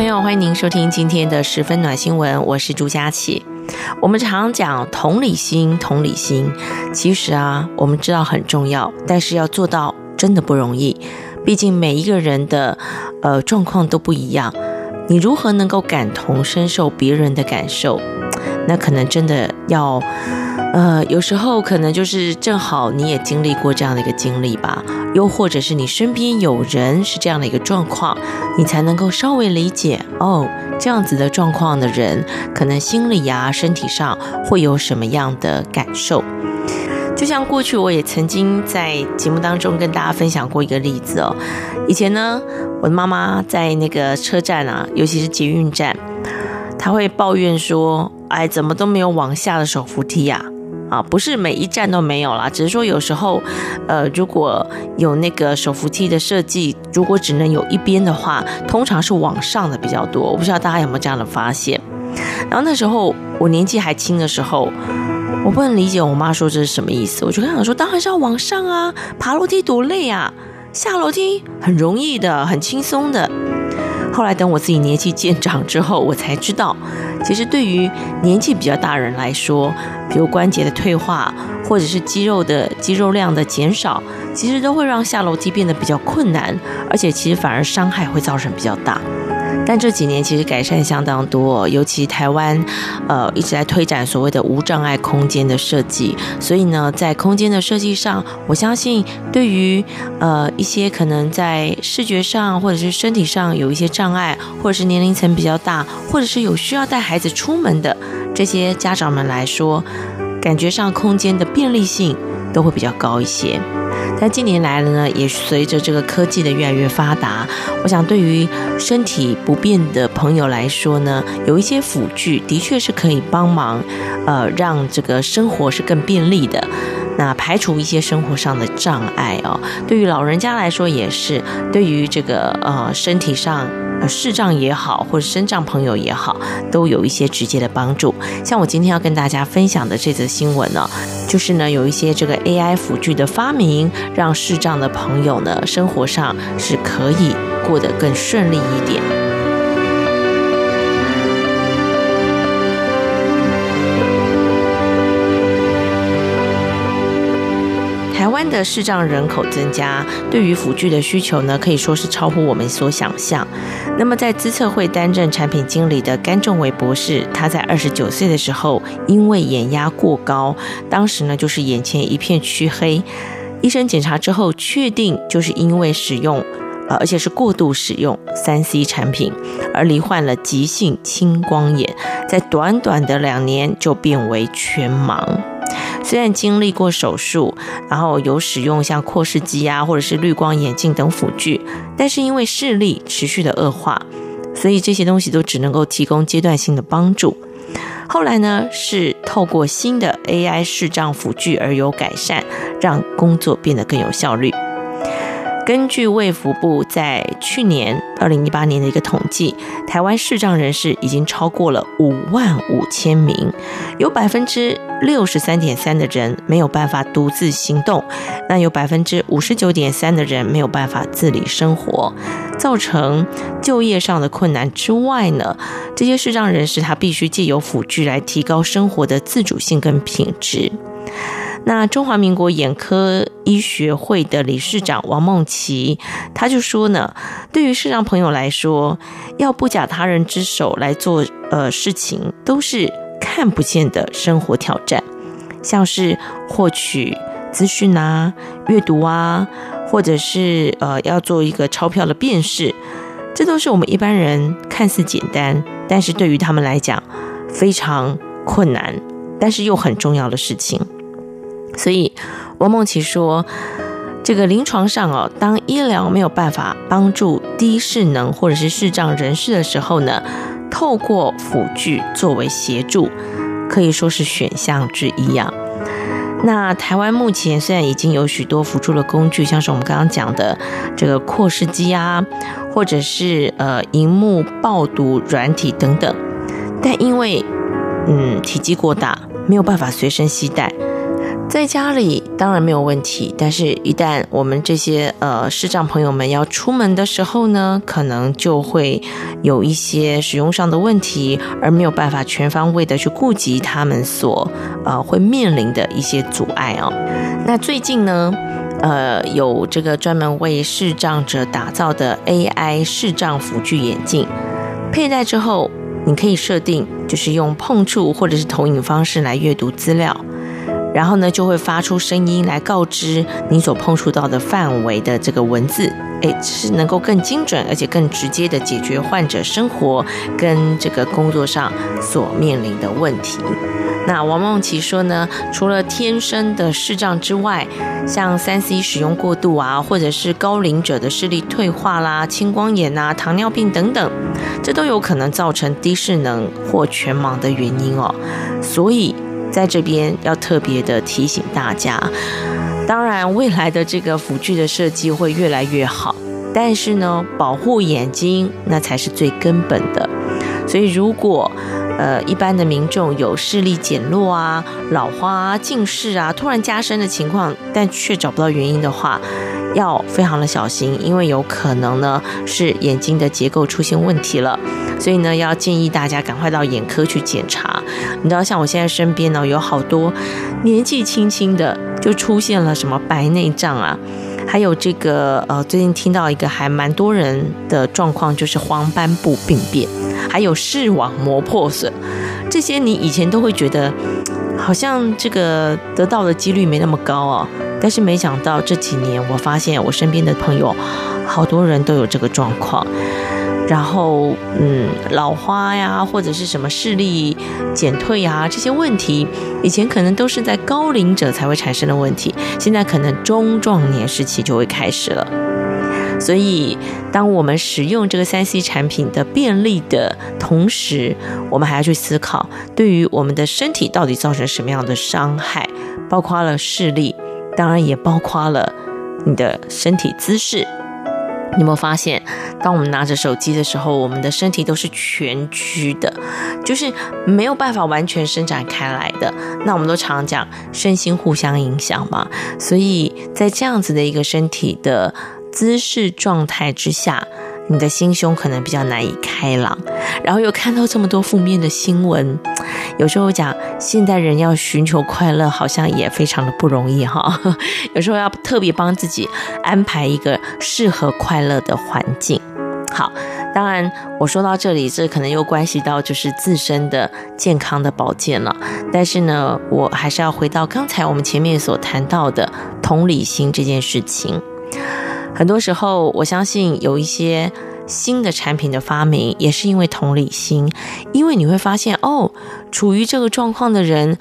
朋友欢迎您收听今天的十分暖新闻，我是朱佳琪。我们常讲同理心，同理心，其实啊，我们知道很重要，但是要做到真的不容易。毕竟每一个人的呃状况都不一样，你如何能够感同身受别人的感受？那可能真的要。呃，有时候可能就是正好你也经历过这样的一个经历吧，又或者是你身边有人是这样的一个状况，你才能够稍微理解哦，这样子的状况的人，可能心理呀、身体上会有什么样的感受。就像过去我也曾经在节目当中跟大家分享过一个例子哦，以前呢，我的妈妈在那个车站啊，尤其是捷运站，她会抱怨说，哎，怎么都没有往下的手扶梯呀？啊不是每一站都没有啦，只是说有时候，呃，如果有那个手扶梯的设计，如果只能有一边的话，通常是往上的比较多。我不知道大家有没有这样的发现。然后那时候我年纪还轻的时候，我不能理解我妈说这是什么意思。我就跟她说，当然是要往上啊，爬楼梯多累啊，下楼梯很容易的，很轻松的。后来等我自己年纪渐长之后，我才知道，其实对于年纪比较大人来说，比如关节的退化，或者是肌肉的肌肉量的减少，其实都会让下楼梯变得比较困难，而且其实反而伤害会造成比较大。但这几年其实改善相当多，尤其台湾，呃，一直在推展所谓的无障碍空间的设计。所以呢，在空间的设计上，我相信对于呃一些可能在视觉上或者是身体上有一些障碍，或者是年龄层比较大，或者是有需要带孩子出门的这些家长们来说，感觉上空间的便利性都会比较高一些。但近年来呢，也随着这个科技的越来越发达，我想对于身体不便的朋友来说呢，有一些辅具的确是可以帮忙，呃，让这个生活是更便利的，那排除一些生活上的障碍哦。对于老人家来说也是，对于这个呃身体上。视障也好，或者身障朋友也好，都有一些直接的帮助。像我今天要跟大家分享的这则新闻呢，就是呢有一些这个 AI 辅具的发明，让视障的朋友呢生活上是可以过得更顺利一点。的视障人口增加，对于辅具的需求呢，可以说是超乎我们所想象。那么，在资策会担任产品经理的甘仲伟博士，他在二十九岁的时候，因为眼压过高，当时呢就是眼前一片黢黑，医生检查之后确定就是因为使用，呃，而且是过度使用三 C 产品，而罹患了急性青光眼，在短短的两年就变为全盲。虽然经历过手术，然后有使用像扩视机啊，或者是绿光眼镜等辅具，但是因为视力持续的恶化，所以这些东西都只能够提供阶段性的帮助。后来呢，是透过新的 AI 视障辅具而有改善，让工作变得更有效率。根据卫福部在去年二零一八年的一个统计，台湾视障人士已经超过了五万五千名，有百分之六十三点三的人没有办法独自行动，那有百分之五十九点三的人没有办法自理生活，造成就业上的困难之外呢，这些视障人士他必须借由辅具来提高生活的自主性跟品质。那中华民国眼科医学会的理事长王梦琪，他就说呢，对于视障朋友来说，要不假他人之手来做呃事情，都是看不见的生活挑战，像是获取资讯啊、阅读啊，或者是呃要做一个钞票的辨识，这都是我们一般人看似简单，但是对于他们来讲非常困难，但是又很重要的事情。所以，王梦琪说：“这个临床上哦，当医疗没有办法帮助低识能或者是视障人士的时候呢，透过辅具作为协助，可以说是选项之一啊。那台湾目前虽然已经有许多辅助的工具，像是我们刚刚讲的这个扩视机啊，或者是呃荧幕爆读软体等等，但因为嗯体积过大，没有办法随身携带。在家里当然没有问题，但是一旦我们这些呃视障朋友们要出门的时候呢，可能就会有一些使用上的问题，而没有办法全方位的去顾及他们所呃会面临的一些阻碍哦。那最近呢，呃有这个专门为视障者打造的 AI 视障辅具眼镜，佩戴之后你可以设定就是用碰触或者是投影方式来阅读资料。然后呢，就会发出声音来告知你所碰触到的范围的这个文字，诶，是能够更精准而且更直接的解决患者生活跟这个工作上所面临的问题。那王梦琪说呢，除了天生的视障之外，像三 C 使用过度啊，或者是高龄者的视力退化啦、青光眼啊、糖尿病等等，这都有可能造成低视能或全盲的原因哦。所以。在这边要特别的提醒大家，当然未来的这个辅具的设计会越来越好，但是呢，保护眼睛那才是最根本的。所以如果呃一般的民众有视力减弱啊、老花啊、近视啊突然加深的情况，但却找不到原因的话，要非常的小心，因为有可能呢是眼睛的结构出现问题了，所以呢要建议大家赶快到眼科去检查。你知道，像我现在身边呢有好多年纪轻轻的就出现了什么白内障啊，还有这个呃最近听到一个还蛮多人的状况，就是黄斑部病变，还有视网膜破损，这些你以前都会觉得好像这个得到的几率没那么高哦。但是没想到这几年，我发现我身边的朋友，好多人都有这个状况。然后，嗯，老花呀，或者是什么视力减退呀，这些问题，以前可能都是在高龄者才会产生的问题，现在可能中壮年时期就会开始了。所以，当我们使用这个三 C 产品的便利的同时，我们还要去思考，对于我们的身体到底造成什么样的伤害，包括了视力。当然也包括了你的身体姿势。你有没有发现，当我们拿着手机的时候，我们的身体都是蜷曲的，就是没有办法完全伸展开来的。那我们都常讲身心互相影响嘛，所以在这样子的一个身体的姿势状态之下。你的心胸可能比较难以开朗，然后又看到这么多负面的新闻，有时候讲现代人要寻求快乐，好像也非常的不容易哈。有时候要特别帮自己安排一个适合快乐的环境。好，当然我说到这里，这可能又关系到就是自身的健康的保健了。但是呢，我还是要回到刚才我们前面所谈到的同理心这件事情。很多时候，我相信有一些新的产品的发明，也是因为同理心。因为你会发现，哦，处于这个状况的人，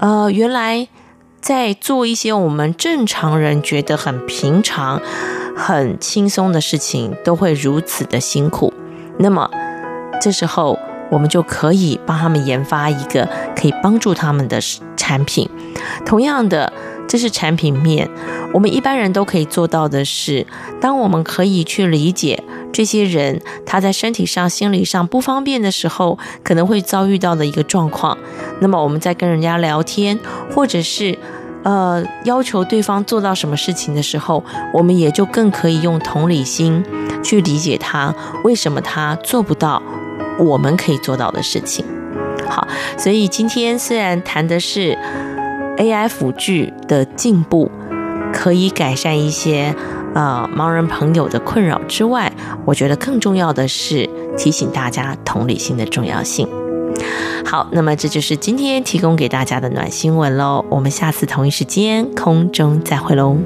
呃，原来在做一些我们正常人觉得很平常、很轻松的事情，都会如此的辛苦。那么，这时候我们就可以帮他们研发一个可以帮助他们的产品。同样的。这是产品面，我们一般人都可以做到的是，当我们可以去理解这些人他在身体上、心理上不方便的时候，可能会遭遇到的一个状况。那么我们在跟人家聊天，或者是呃要求对方做到什么事情的时候，我们也就更可以用同理心去理解他为什么他做不到我们可以做到的事情。好，所以今天虽然谈的是。AI 辅具的进步可以改善一些呃盲人朋友的困扰之外，我觉得更重要的是提醒大家同理心的重要性。好，那么这就是今天提供给大家的暖新闻喽，我们下次同一时间空中再会喽。